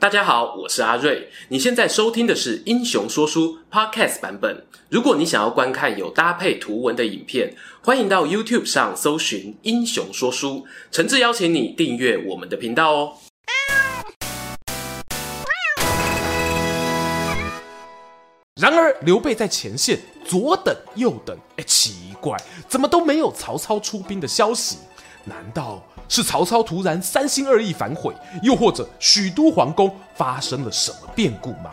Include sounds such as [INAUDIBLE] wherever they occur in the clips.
大家好，我是阿瑞。你现在收听的是《英雄说书》Podcast 版本。如果你想要观看有搭配图文的影片，欢迎到 YouTube 上搜寻《英雄说书》，诚挚邀请你订阅我们的频道哦。然而，刘备在前线左等右等，哎，奇怪，怎么都没有曹操出兵的消息？难道是曹操突然三心二意反悔，又或者许都皇宫发生了什么变故吗？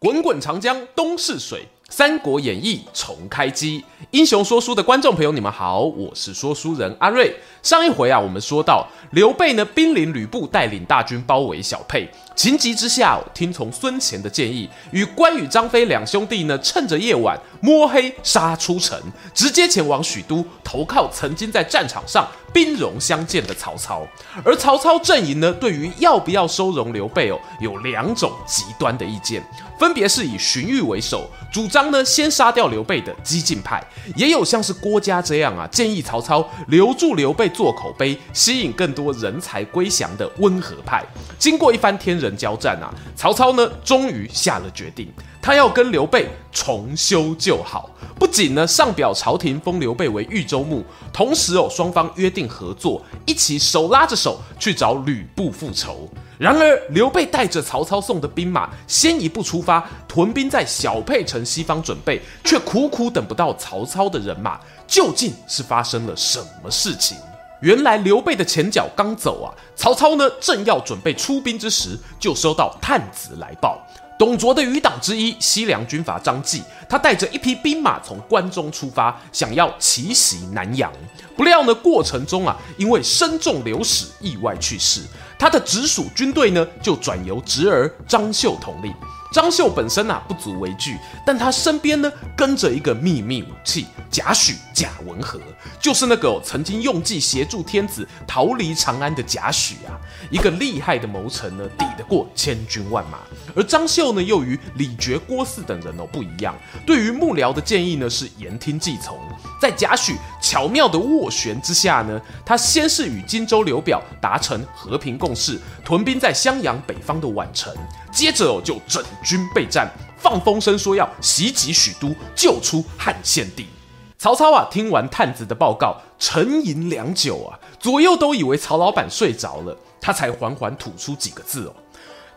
滚滚长江东逝水，《三国演义》重开机。英雄说书的观众朋友，你们好，我是说书人阿瑞。上一回啊，我们说到刘备呢，兵临吕布，带领大军包围小沛。情急之下，听从孙权的建议，与关羽、张飞两兄弟呢，趁着夜晚摸黑杀出城，直接前往许都投靠曾经在战场上兵戎相见的曹操。而曹操阵营呢，对于要不要收容刘备哦，有两种极端的意见，分别是以荀彧为首，主张呢先杀掉刘备的激进派，也有像是郭嘉这样啊，建议曹操留住刘备做口碑，吸引更多人才归降的温和派。经过一番天人。交战啊，曹操呢，终于下了决定，他要跟刘备重修旧好。不仅呢上表朝廷封刘备为豫州牧，同时哦双方约定合作，一起手拉着手去找吕布复仇。然而刘备带着曹操送的兵马先一步出发，屯兵在小沛城西方准备，却苦苦等不到曹操的人马。究竟是发生了什么事情？原来刘备的前脚刚走啊，曹操呢正要准备出兵之时，就收到探子来报，董卓的余党之一西凉军阀张继，他带着一批兵马从关中出发，想要奇袭南阳。不料呢过程中啊，因为身中流矢，意外去世。他的直属军队呢，就转由侄儿张绣统领。张绣本身啊不足为惧，但他身边呢跟着一个秘密武器贾诩贾文和，就是那个、曾经用计协助天子逃离长安的贾诩啊，一个厉害的谋臣呢，抵得过千军万马。而张绣呢，又与李傕、郭汜等人哦不一样，对于幕僚的建议呢是言听计从。在贾诩巧妙的斡旋之下呢，他先是与荆州刘表达成和平共事，屯兵在襄阳北方的宛城，接着就整军备战，放风声说要袭击许都，救出汉献帝。曹操啊，听完探子的报告，沉吟良久啊，左右都以为曹老板睡着了，他才缓缓吐出几个字哦：“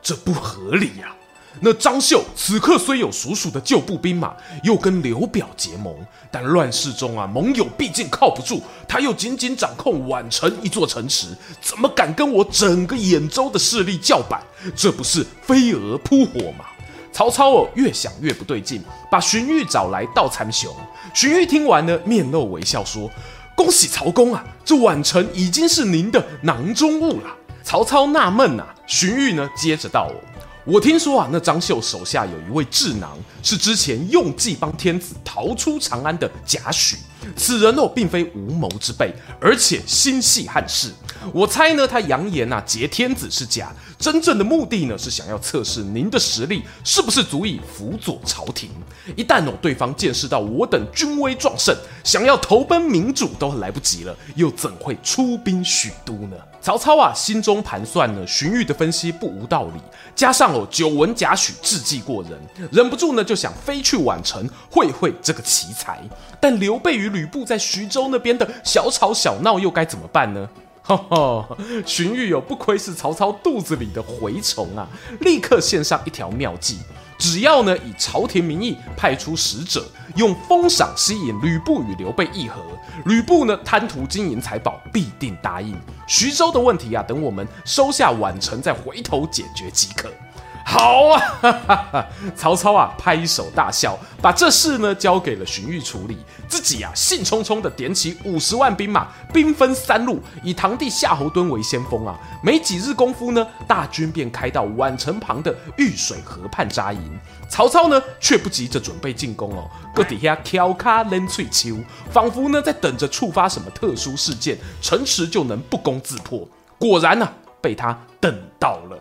这不合理呀、啊。”那张绣此刻虽有叔叔的旧部兵马，又跟刘表结盟，但乱世中啊，盟友毕竟靠不住。他又仅仅掌控宛城一座城池，怎么敢跟我整个兖州的势力叫板？这不是飞蛾扑火吗？曹操哦，越想越不对劲，把荀彧找来道参雄。荀彧听完呢，面露微笑说：“恭喜曹公啊，这宛城已经是您的囊中物了。”曹操纳闷呐，荀彧呢，接着道：“我我听说啊，那张绣手下有一位智囊，是之前用计帮天子逃出长安的贾诩。此人哦，并非无谋之辈，而且心系汉室。我猜呢，他扬言啊，劫天子是假，真正的目的呢，是想要测试您的实力是不是足以辅佐朝廷。一旦哦，对方见识到我等军威壮盛，想要投奔明主都来不及了，又怎会出兵许都呢？曹操啊，心中盘算呢，荀彧的分析不无道理，加上哦，久闻贾诩智计过人，忍不住呢，就想飞去宛城会会这个奇才。但刘备与吕布在徐州那边的小吵小闹，又该怎么办呢？[LAUGHS] 哈哈，荀彧有不愧是曹操肚子里的蛔虫啊，立刻献上一条妙计。只要呢，以朝廷名义派出使者，用封赏吸引吕布与刘备议和，吕布呢贪图金银财宝，必定答应。徐州的问题啊，等我们收下宛城再回头解决即可。好啊，曹操啊，拍手大笑，把这事呢交给了荀彧处理，自己啊兴冲冲的点起五十万兵马，兵分三路，以堂弟夏侯惇为先锋啊。没几日功夫呢，大军便开到宛城旁的御水河畔扎营。曹操呢却不急着准备进攻哦，搁底下挑卡扔翠秋，仿佛呢在等着触发什么特殊事件，城池就能不攻自破。果然呢、啊，被他等到了。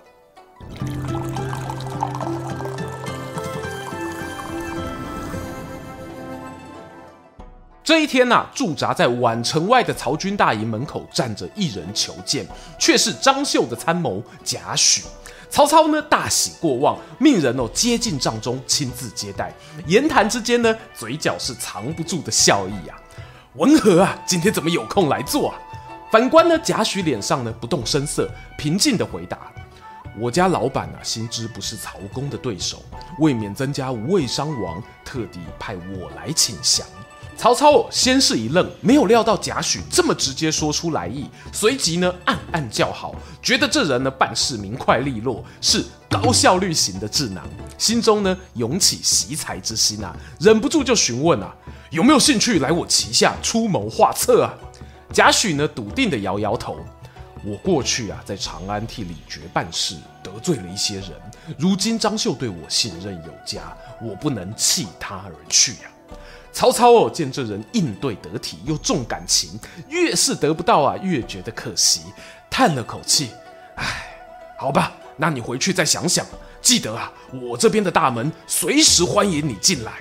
这一天呐、啊，驻扎在宛城外的曹军大营门口站着一人求见，却是张绣的参谋贾诩。曹操呢大喜过望，命人哦接进帐中亲自接待。言谈之间呢，嘴角是藏不住的笑意、啊。文和啊，今天怎么有空来坐啊？反观呢，贾诩脸上呢不动声色，平静的回答：“我家老板啊，心知不是曹公的对手，为免增加无谓伤亡，特地派我来请降。”曹操，先是一愣，没有料到贾诩这么直接说出来意，随即呢暗暗叫好，觉得这人呢办事明快利落，是高效率型的智囊，心中呢涌起惜才之心啊，忍不住就询问啊，有没有兴趣来我旗下出谋划策啊？贾诩呢笃定地摇摇头，我过去啊在长安替李傕办事，得罪了一些人，如今张绣对我信任有加，我不能弃他而去呀、啊。曹操哦，见这人应对得体又重感情，越是得不到啊，越觉得可惜，叹了口气，唉，好吧，那你回去再想想，记得啊，我这边的大门随时欢迎你进来。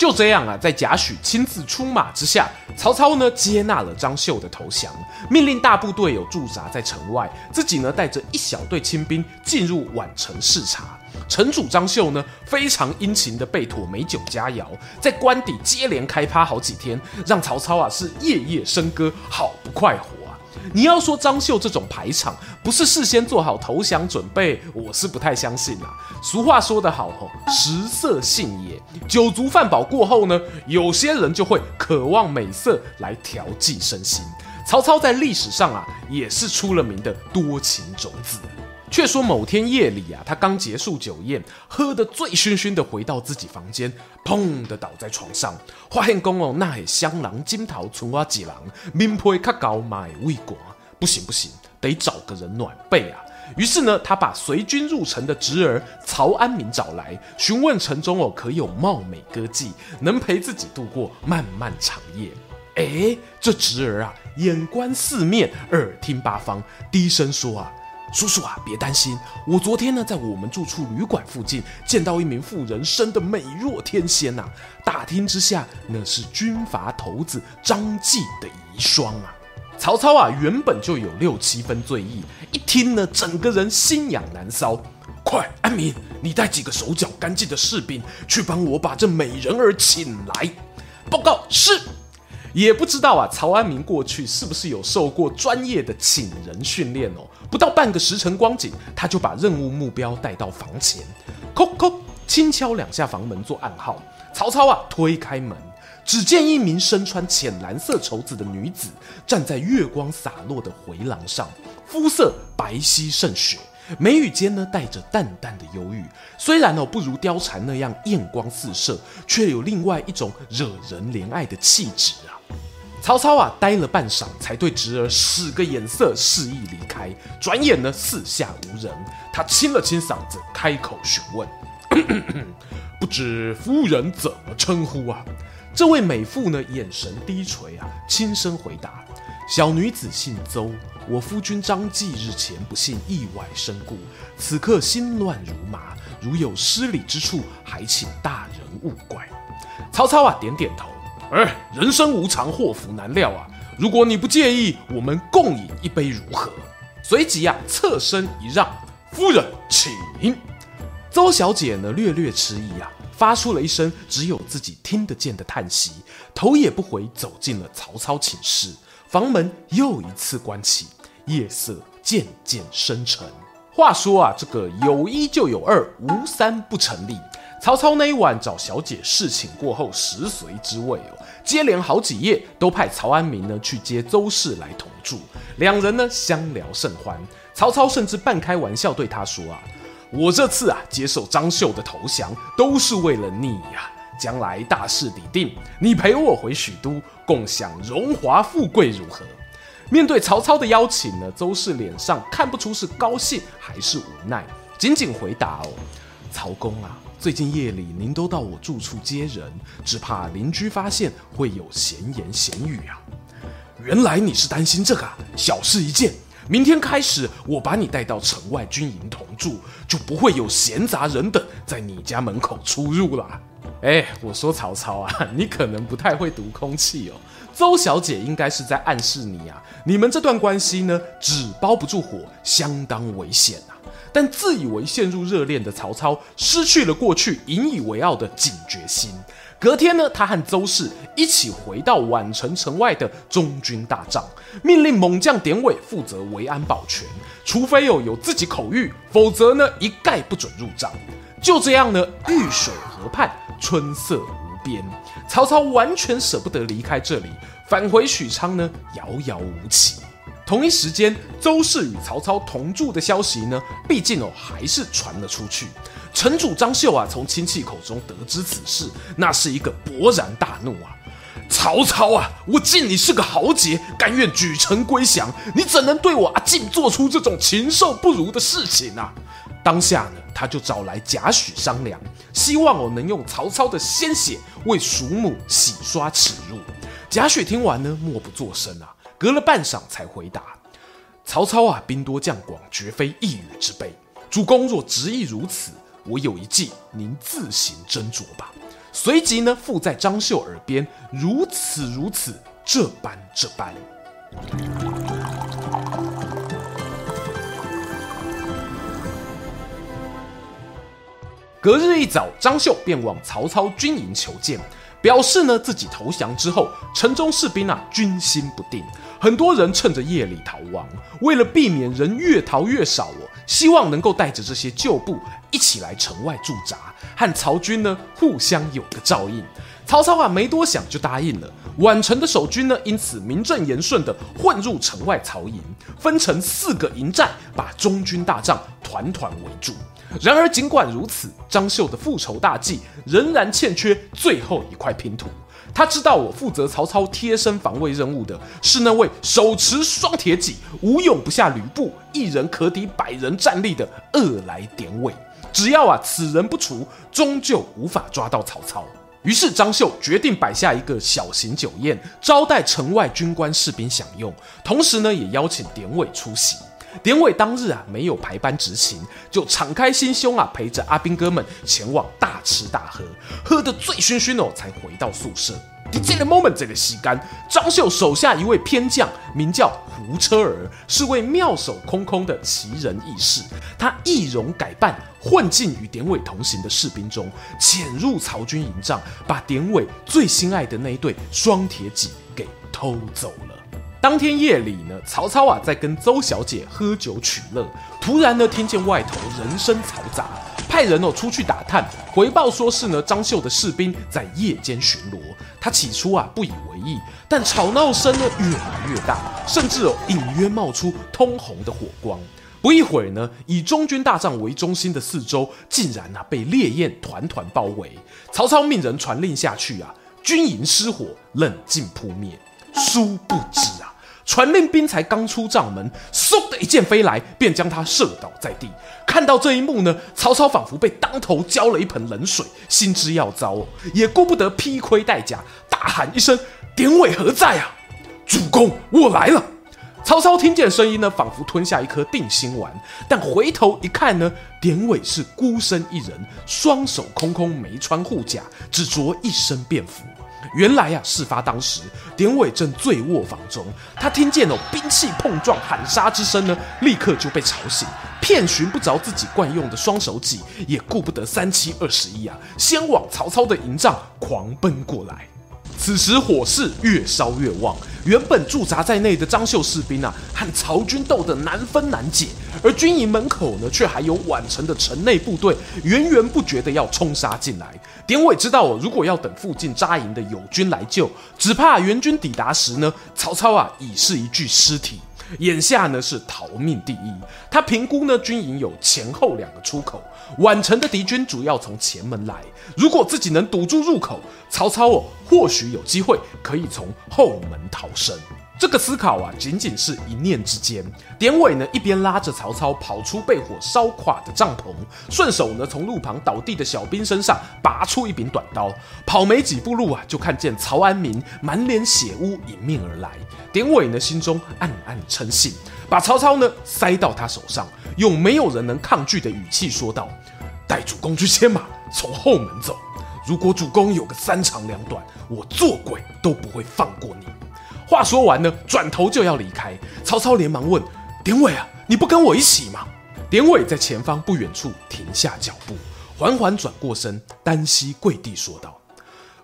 就这样啊，在贾诩亲自出马之下，曹操呢接纳了张绣的投降，命令大部队有驻扎在城外，自己呢带着一小队亲兵进入宛城视察。城主张绣呢非常殷勤的备妥美酒佳肴，在官邸接连开趴好几天，让曹操啊是夜夜笙歌，好不快活。你要说张绣这种排场不是事先做好投降准备，我是不太相信啦。俗话说得好吼，食色性也。酒足饭饱过后呢，有些人就会渴望美色来调剂身心。曹操在历史上啊，也是出了名的多情种子。却说某天夜里啊，他刚结束酒宴，喝得醉醺醺的回到自己房间，砰的倒在床上。发现公哦，那香囊金桃存花几郎，面皮较高买未果，不行不行，得找个人暖被啊。于是呢，他把随军入城的侄儿曹安民找来，询问城中哦可有貌美歌妓，能陪自己度过漫漫长夜。哎，这侄儿啊，眼观四面，耳听八方，低声说啊。叔叔啊，别担心，我昨天呢在我们住处旅馆附近见到一名妇人，生得美若天仙呐、啊。打听之下，那是军阀头子张继的遗孀啊。曹操啊原本就有六七分醉意，一听呢，整个人心痒难搔。快，安民，你带几个手脚干净的士兵去帮我把这美人儿请来。报告是。也不知道啊，曹安民过去是不是有受过专业的请人训练哦？不到半个时辰光景，他就把任务目标带到房前，叩叩，轻敲两下房门做暗号。曹操啊，推开门，只见一名身穿浅蓝色绸子的女子站在月光洒落的回廊上，肤色白皙胜雪。眉宇间呢，带着淡淡的忧郁。虽然哦，不如貂蝉那样艳光四射，却有另外一种惹人怜爱的气质啊。曹操啊，呆了半晌，才对侄儿使个眼色，示意离开。转眼呢，四下无人，他清了清嗓子，开口询问：“ [CLEARS THROAT] 不知夫人怎么称呼啊？”这位美妇呢，眼神低垂啊，轻声回答：“小女子姓邹。”我夫君张继日前不幸意外身故，此刻心乱如麻，如有失礼之处，还请大人勿怪。曹操啊，点点头。哎，人生无常，祸福难料啊！如果你不介意，我们共饮一杯如何？随即啊，侧身一让，夫人请。邹小姐呢，略略迟疑啊，发出了一声只有自己听得见的叹息，头也不回走进了曹操寝室。房门又一次关起。夜色渐渐深沉。话说啊，这个有一就有二，无三不成立。曹操那一晚找小姐侍寝过后，食髓之味哦。接连好几夜都派曹安民呢去接邹氏来同住，两人呢相聊甚欢。曹操甚至半开玩笑对他说啊：“我这次啊接受张绣的投降，都是为了你呀。将来大势已定，你陪我回许都，共享荣华富贵，如何？”面对曹操的邀请呢，邹氏脸上看不出是高兴还是无奈，仅仅回答：“哦，曹公啊，最近夜里您都到我住处接人，只怕邻居发现会有闲言闲语啊。原来你是担心这个啊，小事一件，明天开始我把你带到城外军营同住，就不会有闲杂人等在你家门口出入了。”哎，我说曹操啊，[LAUGHS] 你可能不太会读空气哦。邹小姐应该是在暗示你啊，你们这段关系呢，纸包不住火，相当危险啊。但自以为陷入热恋的曹操，失去了过去引以为傲的警觉心。隔天呢，他和邹氏一起回到宛城城外的中军大帐，命令猛将典韦负责维安保全，除非有有自己口諭，否则呢，一概不准入帐。就这样呢，玉水河畔，春色无边。曹操完全舍不得离开这里，返回许昌呢，遥遥无期。同一时间，邹氏与曹操同住的消息呢，毕竟哦，还是传了出去。城主张绣啊，从亲戚口中得知此事，那是一个勃然大怒啊！曹操啊，我敬你是个豪杰，甘愿举城归降，你怎能对我阿敬做出这种禽兽不如的事情啊？当下呢，他就找来贾诩商量，希望我能用曹操的鲜血为蜀母洗刷耻辱。贾诩听完呢，默不作声啊，隔了半晌才回答：曹操啊，兵多将广，绝非一语之辈。主公若执意如此。我有一计，您自行斟酌吧。随即呢，附在张绣耳边，如此如此，这般这般。隔日一早，张绣便往曹操军营求见，表示呢自己投降之后，城中士兵啊军心不定，很多人趁着夜里逃亡。为了避免人越逃越少哦。希望能够带着这些旧部一起来城外驻扎，和曹军呢互相有个照应。曹操啊没多想就答应了。宛城的守军呢因此名正言顺地混入城外曹营，分成四个营寨，把中军大帐团团围住。然而尽管如此，张绣的复仇大计仍然欠缺最后一块拼图。他知道我负责曹操贴身防卫任务的是那位手持双铁戟、无勇不下吕布、一人可抵百人战力的恶来典韦。只要啊此人不除，终究无法抓到曹操。于是张绣决定摆下一个小型酒宴，招待城外军官士兵享用，同时呢也邀请典韦出席。典韦当日啊没有排班执勤，就敞开心胸啊陪着阿兵哥们前往大吃大喝，喝得醉醺醺哦才回到宿舍。这个 moment 这个时间，张绣手下一位偏将名叫胡车儿，是位妙手空空的奇人异士。他易容改扮，混进与典韦同行的士兵中，潜入曹军营帐，把典韦最心爱的那一对双铁戟给偷走了。当天夜里呢，曹操啊在跟邹小姐喝酒取乐，突然呢听见外头人声嘈杂，派人哦出去打探，回报说是呢张绣的士兵在夜间巡逻。他起初啊不以为意，但吵闹声呢越来越大，甚至哦隐约冒出通红的火光。不一会儿呢，以中军大帐为中心的四周竟然啊被烈焰团团包围。曹操命人传令下去啊，军营失火，冷静扑灭。殊不知啊，传令兵才刚出帐门，嗖的一箭飞来，便将他射倒在地。看到这一幕呢，曹操仿佛被当头浇了一盆冷水，心知要糟哦，也顾不得披盔戴甲，大喊一声：“典韦何在啊？”主公，我来了。曹操听见声音呢，仿佛吞下一颗定心丸，但回头一看呢，典韦是孤身一人，双手空空，没穿护甲，只着一身便服。原来啊，事发当时，典韦正醉卧房中，他听见哦兵器碰撞、喊杀之声呢，立刻就被吵醒，遍寻不着自己惯用的双手戟，也顾不得三七二十一啊，先往曹操的营帐狂奔过来。此时火势越烧越旺，原本驻扎在内的张绣士兵啊，和曹军斗得难分难解，而军营门口呢，却还有宛城的城内部队源源不绝的要冲杀进来。典韦知道哦，如果要等附近扎营的友军来救，只怕援军抵达时呢，曹操啊已是一具尸体。眼下呢是逃命第一，他评估呢军营有前后两个出口，宛城的敌军主要从前门来，如果自己能堵住入口，曹操哦或许有机会可以从后门逃生。这个思考啊，仅仅是一念之间。典韦呢，一边拉着曹操跑出被火烧垮的帐篷，顺手呢，从路旁倒地的小兵身上拔出一柄短刀，跑没几步路啊，就看见曹安民满脸血污迎面而来。典韦呢，心中暗暗称幸，把曹操呢塞到他手上，用没有人能抗拒的语气说道：“带主公去牵马，从后门走。”如果主公有个三长两短，我做鬼都不会放过你。”话说完呢，转头就要离开。曹操连忙问：“典韦啊，你不跟我一起吗？”典韦在前方不远处停下脚步，缓缓转过身，单膝跪地说道：“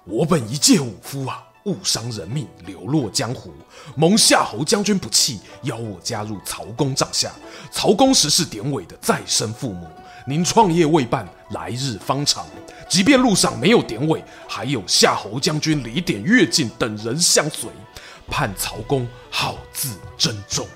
我本一介武夫啊，误伤人命，流落江湖，蒙夏侯将军不弃，邀我加入曹公帐下。曹公实是典韦的再生父母。您创业未半，来日方长，即便路上没有典韦，还有夏侯将军、李典、乐进等人相随。”盼曹公好自珍重。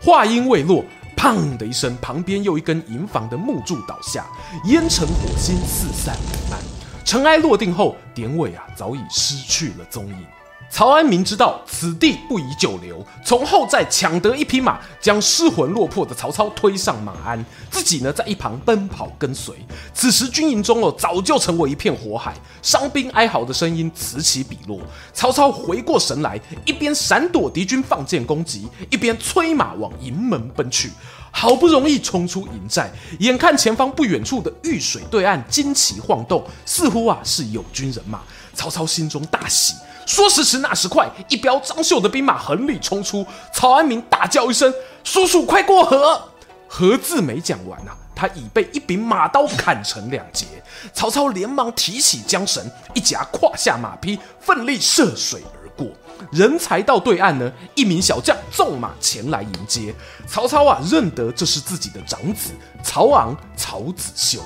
话音未落，砰的一声，旁边又一根营房的木柱倒下，烟尘火星四散弥漫。尘埃落定后，典韦啊早已失去了踪影。曹安民知道此地不宜久留，从后寨抢得一匹马，将失魂落魄的曹操推上马鞍，自己呢在一旁奔跑跟随。此时军营中哦早就成为一片火海，伤兵哀嚎的声音此起彼落。曹操回过神来，一边闪躲敌军放箭攻击，一边催马往营门奔去。好不容易冲出营寨，眼看前方不远处的玉水对岸旌旗晃动，似乎啊是有军人马。曹操心中大喜。说时迟，那时快，一彪张绣的兵马横里冲出。曹安民大叫一声：“叔叔，快过河！”河字没讲完啊，他已被一柄马刀砍成两截。曹操连忙提起缰绳，一夹胯下马匹，奋力涉水而过。人才到对岸呢，一名小将纵马前来迎接。曹操啊，认得这是自己的长子曹昂，曹子修。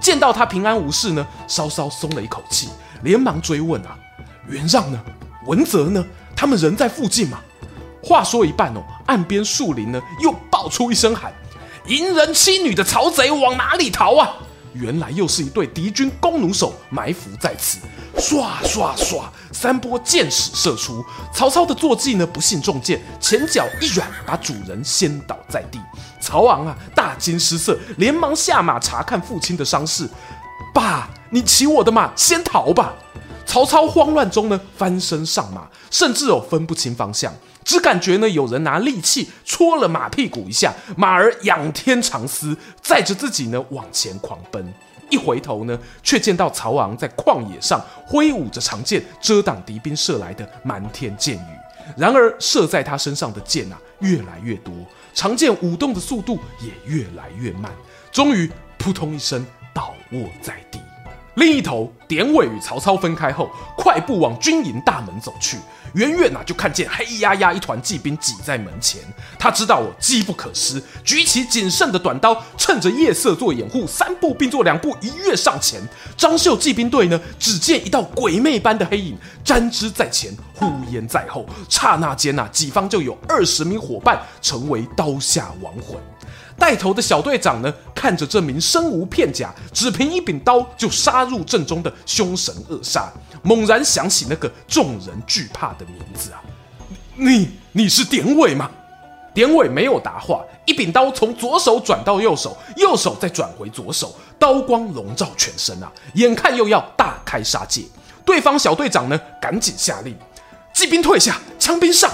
见到他平安无事呢，稍稍松了一口气，连忙追问啊。袁让呢？文泽呢？他们人在附近吗？话说一半哦，岸边树林呢又爆出一声喊：“淫人妻女的曹贼往哪里逃啊？”原来又是一队敌军弓弩手埋伏在此。唰唰唰，三波箭矢射出。曹操的坐骑呢不幸中箭，前脚一软，把主人掀倒在地。曹昂啊大惊失色，连忙下马查看父亲的伤势。爸，你骑我的马先逃吧。曹操慌乱中呢，翻身上马，甚至哦分不清方向，只感觉呢有人拿利器戳了马屁股一下，马儿仰天长嘶，载着自己呢往前狂奔。一回头呢，却见到曹昂在旷野上挥舞着长剑，遮挡敌兵射来的漫天箭雨。然而射在他身上的箭啊越来越多，长剑舞动的速度也越来越慢，终于扑通一声卧在地。另一头，典韦与曹操分开后，快步往军营大门走去。远远啊，就看见黑压压一团骑兵挤在门前。他知道我机不可失，举起仅剩的短刀，趁着夜色做掩护，三步并作两步，一跃上前。张绣骑兵队呢，只见一道鬼魅般的黑影，沾之在前，呼烟在后。刹那间啊，己方就有二十名伙伴成为刀下亡魂。带头的小队长呢，看着这名身无片甲、只凭一柄刀就杀入阵中的凶神恶煞，猛然想起那个众人惧怕的名字啊！你你是典韦吗？典韦没有答话，一柄刀从左手转到右手，右手再转回左手，刀光笼罩全身啊！眼看又要大开杀戒，对方小队长呢，赶紧下令：骑兵退下，枪兵上。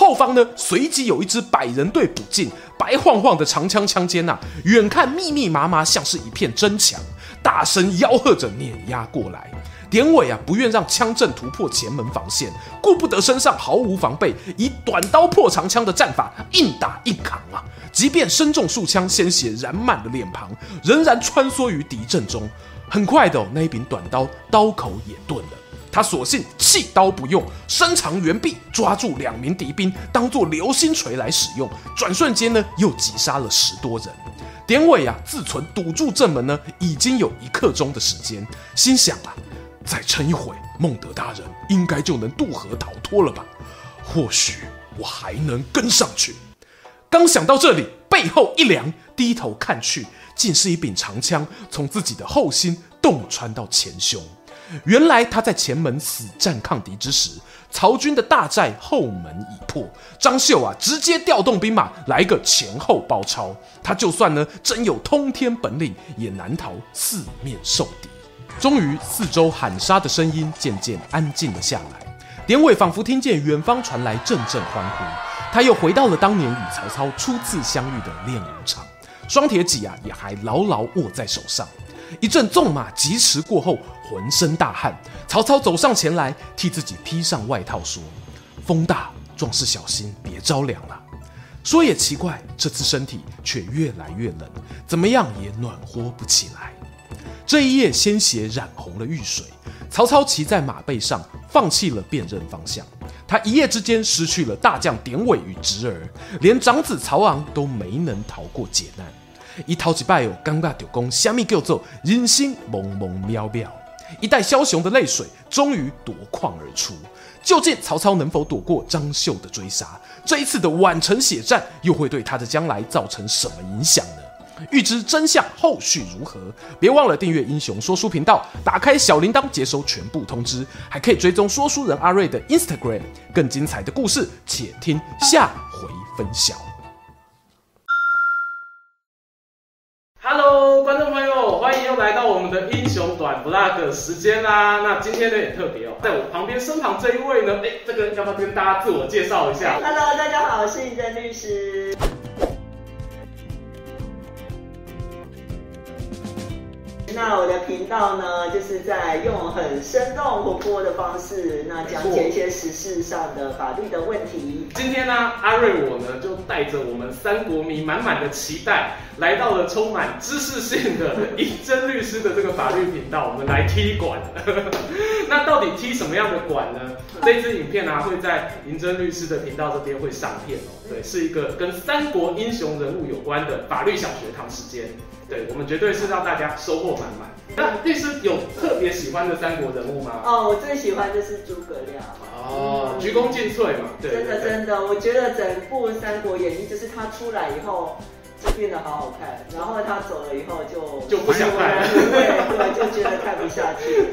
后方呢，随即有一支百人队补进，白晃晃的长枪枪尖呐，远看密密麻麻，像是一片真墙，大声吆喝着碾压过来。典韦啊，不愿让枪阵突破前门防线，顾不得身上毫无防备，以短刀破长枪的战法，硬打硬扛啊！即便身中数枪，鲜血染满了脸庞，仍然穿梭于敌阵中。很快的、哦，那一柄短刀刀口也钝了。他索性弃刀不用，伸长援臂抓住两名敌兵，当做流星锤来使用。转瞬间呢，又击杀了十多人。典韦啊，自存堵住正门呢，已经有一刻钟的时间，心想啊，再撑一会，孟德大人应该就能渡河逃脱了吧？或许我还能跟上去。刚想到这里，背后一凉，低头看去，竟是一柄长枪从自己的后心洞穿到前胸。原来他在前门死战抗敌之时，曹军的大寨后门已破，张绣啊直接调动兵马来个前后包抄。他就算呢真有通天本领，也难逃四面受敌。终于，四周喊杀的声音渐渐安静了下来。典韦仿佛听见远方传来阵阵欢呼，他又回到了当年与曹操初次相遇的练武场，双铁戟啊也还牢牢握在手上。一阵纵马疾驰过后，浑身大汗。曹操走上前来，替自己披上外套，说：“风大，壮士小心，别着凉了。”说也奇怪，这次身体却越来越冷，怎么样也暖和不起来。这一夜，鲜血染红了玉水。曹操骑在马背上，放弃了辨认方向。他一夜之间失去了大将典韦与侄儿，连长子曹昂都没能逃过劫难。一讨几败哦，尴尬丢公，虾米叫做人心蒙蒙渺渺。一代枭雄的泪水终于夺眶而出。究竟曹操能否躲过张绣的追杀？这一次的宛城血战又会对他的将来造成什么影响呢？欲知真相后续如何，别忘了订阅英雄说书频道，打开小铃铛接收全部通知，还可以追踪说书人阿瑞的 Instagram。更精彩的故事，且听下回分晓。们的英雄短 Vlog 时间啦。那今天呢也特别哦，在我旁边身旁这一位呢，哎，这个要不要跟大家自我介绍一下？Hello，大家好，我是尹真律师。那我的频道呢，就是在用很生动活泼的方式，那讲解一些时事上的法律的问题。今天呢，阿瑞我呢就带着我们三国迷满满的期待，来到了充满知识性的 [LAUGHS] 银真律师的这个法律频道，我们来踢馆。那到底踢什么样的馆呢？这支影片呢、啊、会在尹真律师的频道这边会上片哦。对，是一个跟三国英雄人物有关的法律小学堂时间。对，我们绝对是让大家收获满满。那律师有特别喜欢的三国人物吗？哦，我最喜欢就是诸葛亮。哦，鞠躬尽瘁嘛。对，真的真的，我觉得整部《三国演义》就是他出来以后就变得好好看，然后他走了以后就就不想看了，对对，就觉得看不下去。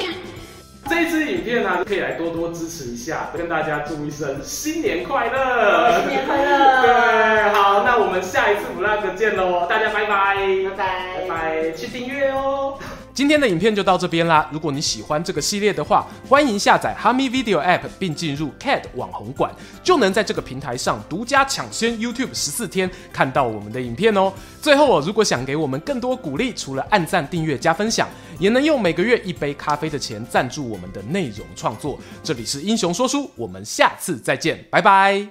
这一支影片呢，可以来多多支持一下，跟大家祝一声新年快乐！新年快乐！对，好，那我们下一次 Vlog 见喽，大家拜拜，拜拜，拜拜，去订阅哦。今天的影片就到这边啦。如果你喜欢这个系列的话，欢迎下载哈咪 Video App 并进入 CAD 网红馆，就能在这个平台上独家抢先 YouTube 十四天看到我们的影片哦。最后哦，如果想给我们更多鼓励，除了按赞、订阅、加分享，也能用每个月一杯咖啡的钱赞助我们的内容创作。这里是英雄说书，我们下次再见，拜拜。